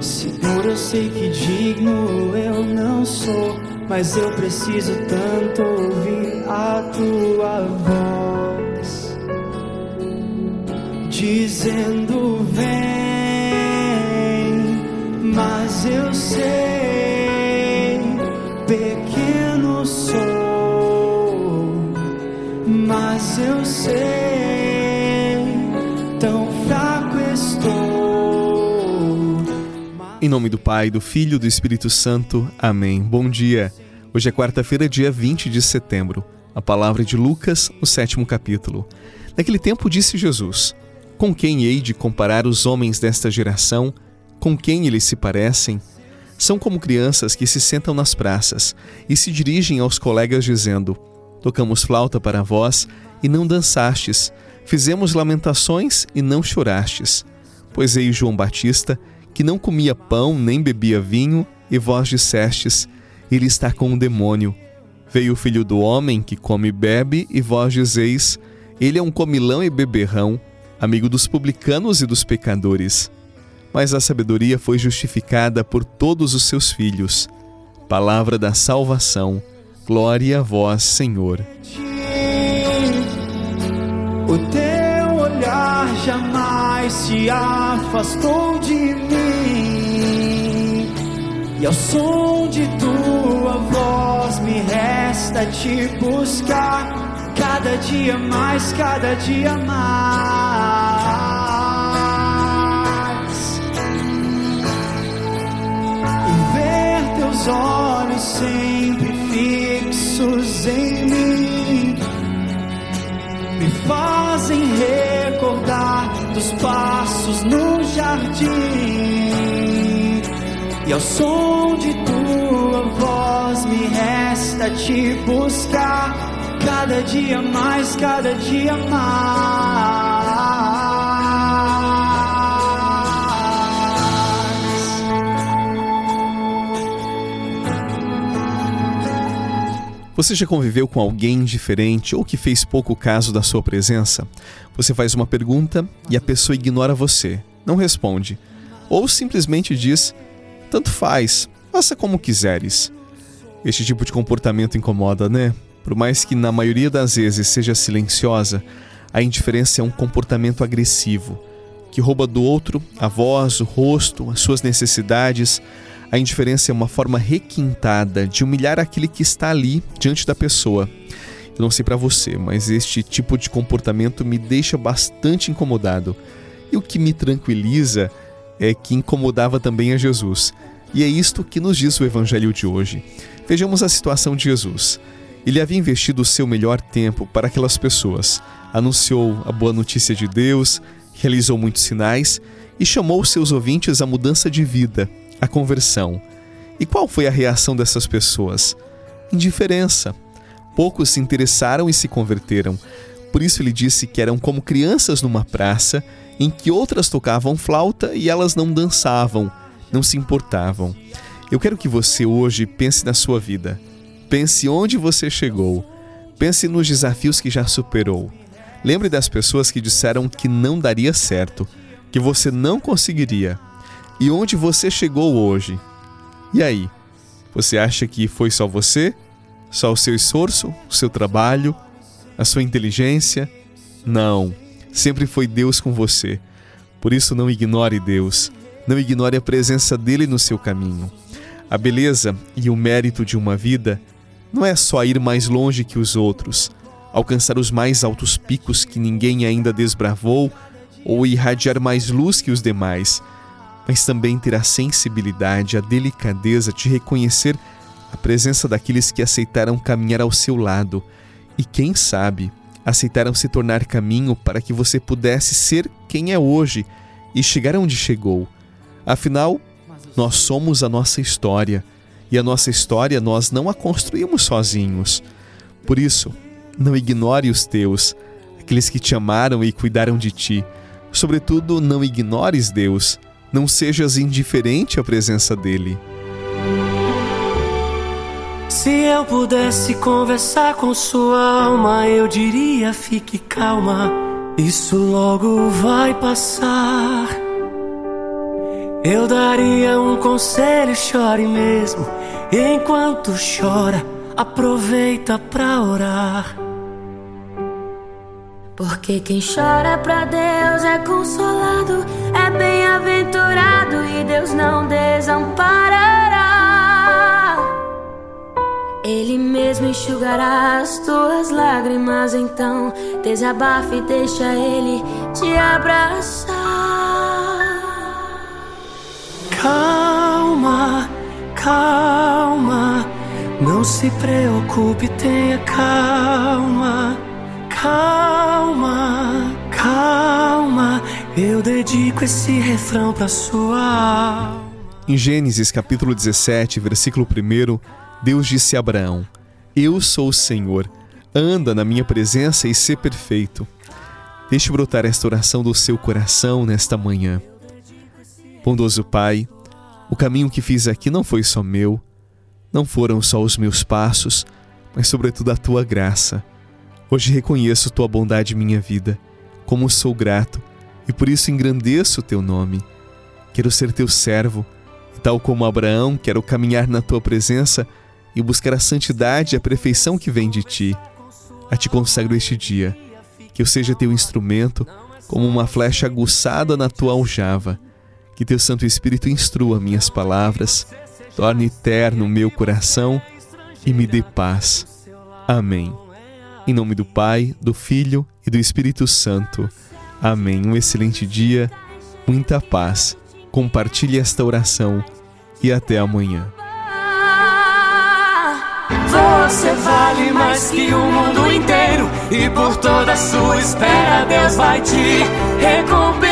Senhor, eu sei que digno eu não sou, mas eu preciso tanto ouvir a tua voz, dizendo: Vem, mas eu sei, Em nome do Pai, do Filho e do Espírito Santo. Amém. Bom dia. Hoje é quarta-feira, dia 20 de setembro. A palavra de Lucas, o sétimo capítulo. Naquele tempo disse Jesus: Com quem hei de comparar os homens desta geração? Com quem eles se parecem? São como crianças que se sentam nas praças e se dirigem aos colegas dizendo: Tocamos flauta para vós e não dançastes, fizemos lamentações e não chorastes. Pois ei João Batista, que não comia pão nem bebia vinho, e vós dissestes: Ele está com um demônio. Veio o filho do homem que come e bebe, e vós dizeis: Ele é um comilão e beberrão, amigo dos publicanos e dos pecadores. Mas a sabedoria foi justificada por todos os seus filhos. Palavra da salvação. Glória a vós, Senhor. O teu olhar se afastou de mim. E ao som de tua voz me resta te buscar cada dia mais, cada dia mais. E ver teus olhos sempre fixos em mim me fazem recordar dos passos no jardim. E ao som de tua voz me resta te buscar cada dia mais, cada dia mais. Você já conviveu com alguém diferente ou que fez pouco caso da sua presença? Você faz uma pergunta e a pessoa ignora você, não responde, ou simplesmente diz: tanto faz, faça como quiseres. Este tipo de comportamento incomoda, né? Por mais que na maioria das vezes seja silenciosa, a indiferença é um comportamento agressivo que rouba do outro a voz, o rosto, as suas necessidades. A indiferença é uma forma requintada de humilhar aquele que está ali diante da pessoa. Eu não sei para você, mas este tipo de comportamento me deixa bastante incomodado. E o que me tranquiliza é que incomodava também a Jesus. E é isto que nos diz o evangelho de hoje. Vejamos a situação de Jesus. Ele havia investido o seu melhor tempo para aquelas pessoas, anunciou a boa notícia de Deus, realizou muitos sinais e chamou seus ouvintes à mudança de vida, à conversão. E qual foi a reação dessas pessoas? Indiferença. Poucos se interessaram e se converteram. Por isso ele disse que eram como crianças numa praça em que outras tocavam flauta e elas não dançavam, não se importavam. Eu quero que você hoje pense na sua vida. Pense onde você chegou. Pense nos desafios que já superou. Lembre das pessoas que disseram que não daria certo, que você não conseguiria. E onde você chegou hoje? E aí? Você acha que foi só você? Só o seu esforço, o seu trabalho, a sua inteligência? Não, sempre foi Deus com você. Por isso não ignore Deus. Não ignore a presença dele no seu caminho. A beleza e o mérito de uma vida não é só ir mais longe que os outros, alcançar os mais altos picos que ninguém ainda desbravou ou irradiar mais luz que os demais, mas também ter a sensibilidade, a delicadeza de reconhecer a presença daqueles que aceitaram caminhar ao seu lado e, quem sabe, aceitaram se tornar caminho para que você pudesse ser quem é hoje e chegar onde chegou. Afinal, nós somos a nossa história e a nossa história nós não a construímos sozinhos. Por isso, não ignore os teus, aqueles que te amaram e cuidaram de ti. Sobretudo, não ignores Deus, não sejas indiferente à presença dele. Se eu pudesse conversar com sua alma, eu diria: fique calma, isso logo vai passar. Eu daria um conselho, chore mesmo. Enquanto chora, aproveita pra orar. Porque quem chora pra Deus é consolado, é bem-aventurado e Deus não desamparará. Ele mesmo enxugará as tuas lágrimas, então desabafe e deixa Ele te abraçar. Calma, calma, não se preocupe, tenha calma. Calma, calma, eu dedico esse refrão pra sua alma. Em Gênesis capítulo 17, versículo 1, Deus disse a Abraão: Eu sou o Senhor, anda na minha presença e ser perfeito. Deixe brotar esta oração do seu coração nesta manhã. Bondoso Pai, o caminho que fiz aqui não foi só meu, não foram só os meus passos, mas sobretudo a tua graça. Hoje reconheço tua bondade em minha vida, como sou grato, e por isso engrandeço o teu nome. Quero ser teu servo, e tal como Abraão, quero caminhar na tua presença e buscar a santidade e a perfeição que vem de ti. A ti consagro este dia, que eu seja teu instrumento, como uma flecha aguçada na tua aljava. Que teu Santo Espírito instrua minhas palavras, torne eterno o meu coração e me dê paz. Amém. Em nome do Pai, do Filho e do Espírito Santo. Amém. Um excelente dia, muita paz. Compartilhe esta oração e até amanhã. Você vale mais que o mundo inteiro e por toda a sua espera Deus vai te recompensar.